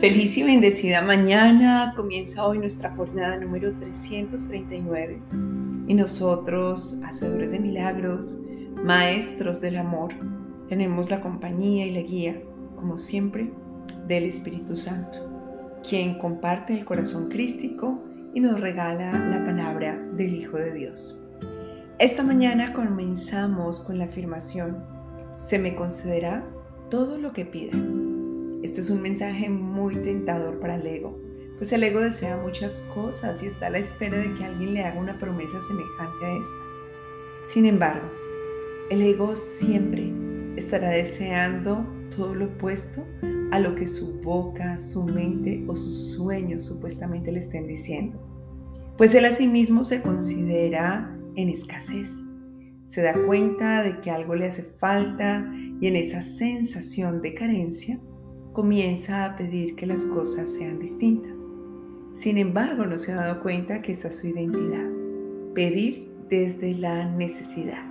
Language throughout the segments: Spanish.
Feliz y bendecida mañana. Comienza hoy nuestra jornada número 339. Y nosotros, hacedores de milagros, maestros del amor, tenemos la compañía y la guía, como siempre, del Espíritu Santo, quien comparte el corazón crístico y nos regala la palabra del Hijo de Dios. Esta mañana comenzamos con la afirmación, se me concederá todo lo que pida este es un mensaje muy tentador para el ego, pues el ego desea muchas cosas y está a la espera de que alguien le haga una promesa semejante a esta. Sin embargo, el ego siempre estará deseando todo lo opuesto a lo que su boca, su mente o sus sueños supuestamente le estén diciendo. Pues él a sí mismo se considera en escasez. Se da cuenta de que algo le hace falta y en esa sensación de carencia comienza a pedir que las cosas sean distintas. Sin embargo, no se ha dado cuenta que esa es su identidad. Pedir desde la necesidad.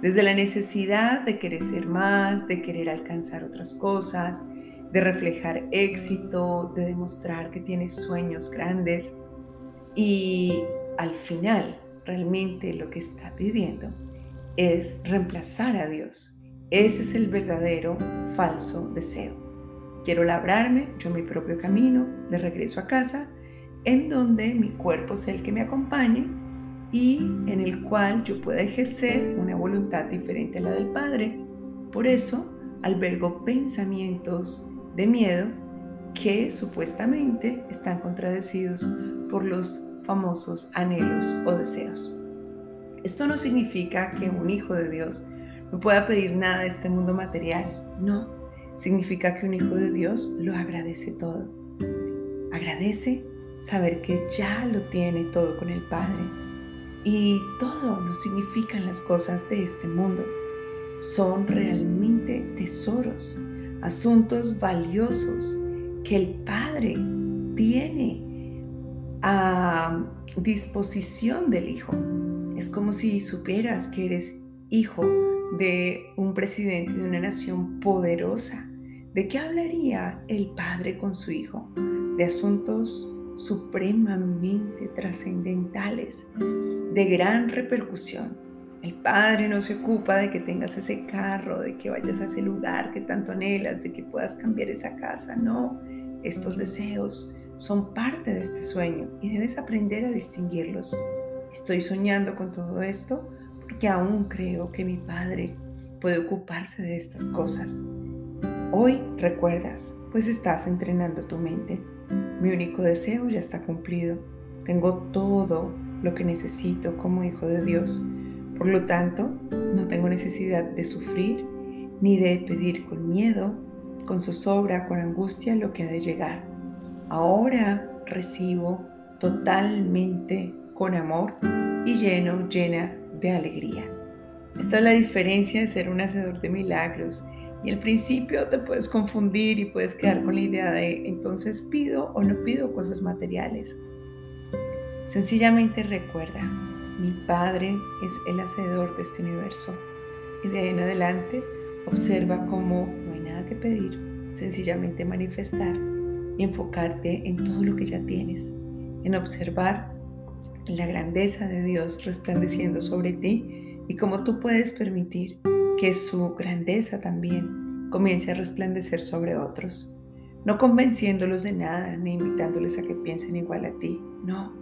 Desde la necesidad de querer ser más, de querer alcanzar otras cosas, de reflejar éxito, de demostrar que tienes sueños grandes. Y al final, realmente lo que está pidiendo es reemplazar a Dios. Ese es el verdadero falso deseo. Quiero labrarme yo mi propio camino de regreso a casa, en donde mi cuerpo sea el que me acompañe y en el cual yo pueda ejercer una voluntad diferente a la del Padre. Por eso albergo pensamientos de miedo que supuestamente están contradecidos por los famosos anhelos o deseos. Esto no significa que un hijo de Dios no pueda pedir nada de este mundo material, no significa que un hijo de Dios lo agradece todo. Agradece saber que ya lo tiene todo con el Padre. Y todo no significan las cosas de este mundo. Son realmente tesoros, asuntos valiosos que el Padre tiene a disposición del Hijo. Es como si supieras que eres hijo de un presidente de una nación poderosa. ¿De qué hablaría el padre con su hijo? De asuntos supremamente trascendentales, de gran repercusión. El padre no se ocupa de que tengas ese carro, de que vayas a ese lugar que tanto anhelas, de que puedas cambiar esa casa. No, estos deseos son parte de este sueño y debes aprender a distinguirlos. Estoy soñando con todo esto porque aún creo que mi Padre puede ocuparse de estas cosas. Hoy recuerdas, pues estás entrenando tu mente. Mi único deseo ya está cumplido. Tengo todo lo que necesito como hijo de Dios. Por lo tanto, no tengo necesidad de sufrir ni de pedir con miedo, con zozobra, con angustia lo que ha de llegar. Ahora recibo totalmente con amor y lleno, llena de alegría. Esta es la diferencia de ser un hacedor de milagros. Y al principio te puedes confundir y puedes quedar con la idea de entonces pido o no pido cosas materiales. Sencillamente recuerda, mi Padre es el hacedor de este universo. Y de ahí en adelante observa cómo no hay nada que pedir, sencillamente manifestar y enfocarte en todo lo que ya tienes, en observar la grandeza de Dios resplandeciendo sobre ti y cómo tú puedes permitir que su grandeza también comience a resplandecer sobre otros. No convenciéndolos de nada ni invitándoles a que piensen igual a ti, no,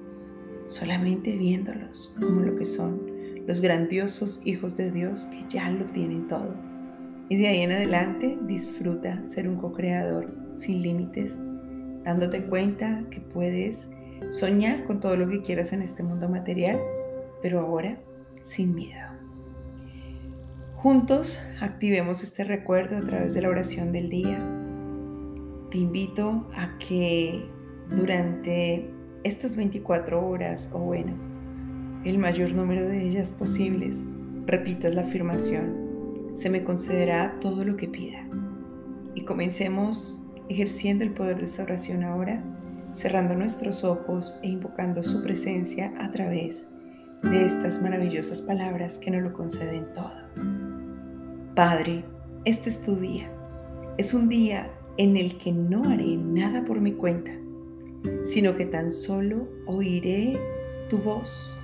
solamente viéndolos como lo que son, los grandiosos hijos de Dios que ya lo tienen todo. Y de ahí en adelante disfruta ser un co-creador sin límites, dándote cuenta que puedes soñar con todo lo que quieras en este mundo material, pero ahora sin miedo. Juntos activemos este recuerdo a través de la oración del día. Te invito a que durante estas 24 horas, o bueno, el mayor número de ellas posibles, repitas la afirmación, se me concederá todo lo que pida. Y comencemos ejerciendo el poder de esta oración ahora cerrando nuestros ojos e invocando su presencia a través de estas maravillosas palabras que nos lo conceden todo. Padre, este es tu día. Es un día en el que no haré nada por mi cuenta, sino que tan solo oiré tu voz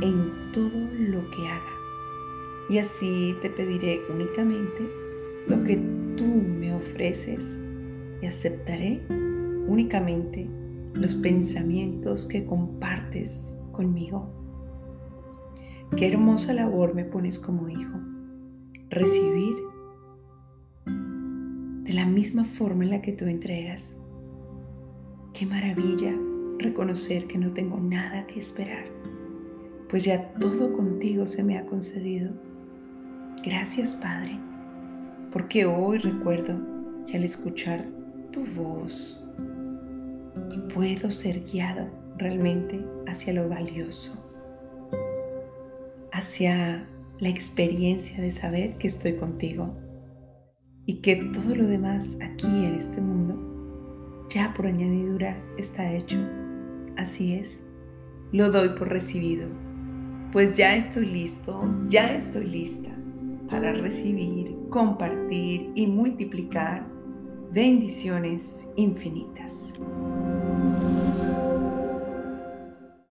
en todo lo que haga. Y así te pediré únicamente lo que tú me ofreces y aceptaré únicamente los pensamientos que compartes conmigo. Qué hermosa labor me pones como hijo. Recibir de la misma forma en la que tú entregas. Qué maravilla reconocer que no tengo nada que esperar, pues ya todo contigo se me ha concedido. Gracias Padre, porque hoy recuerdo que al escuchar tu voz puedo ser guiado realmente hacia lo valioso, hacia la experiencia de saber que estoy contigo y que todo lo demás aquí en este mundo ya por añadidura está hecho. Así es, lo doy por recibido, pues ya estoy listo, ya estoy lista para recibir, compartir y multiplicar bendiciones infinitas.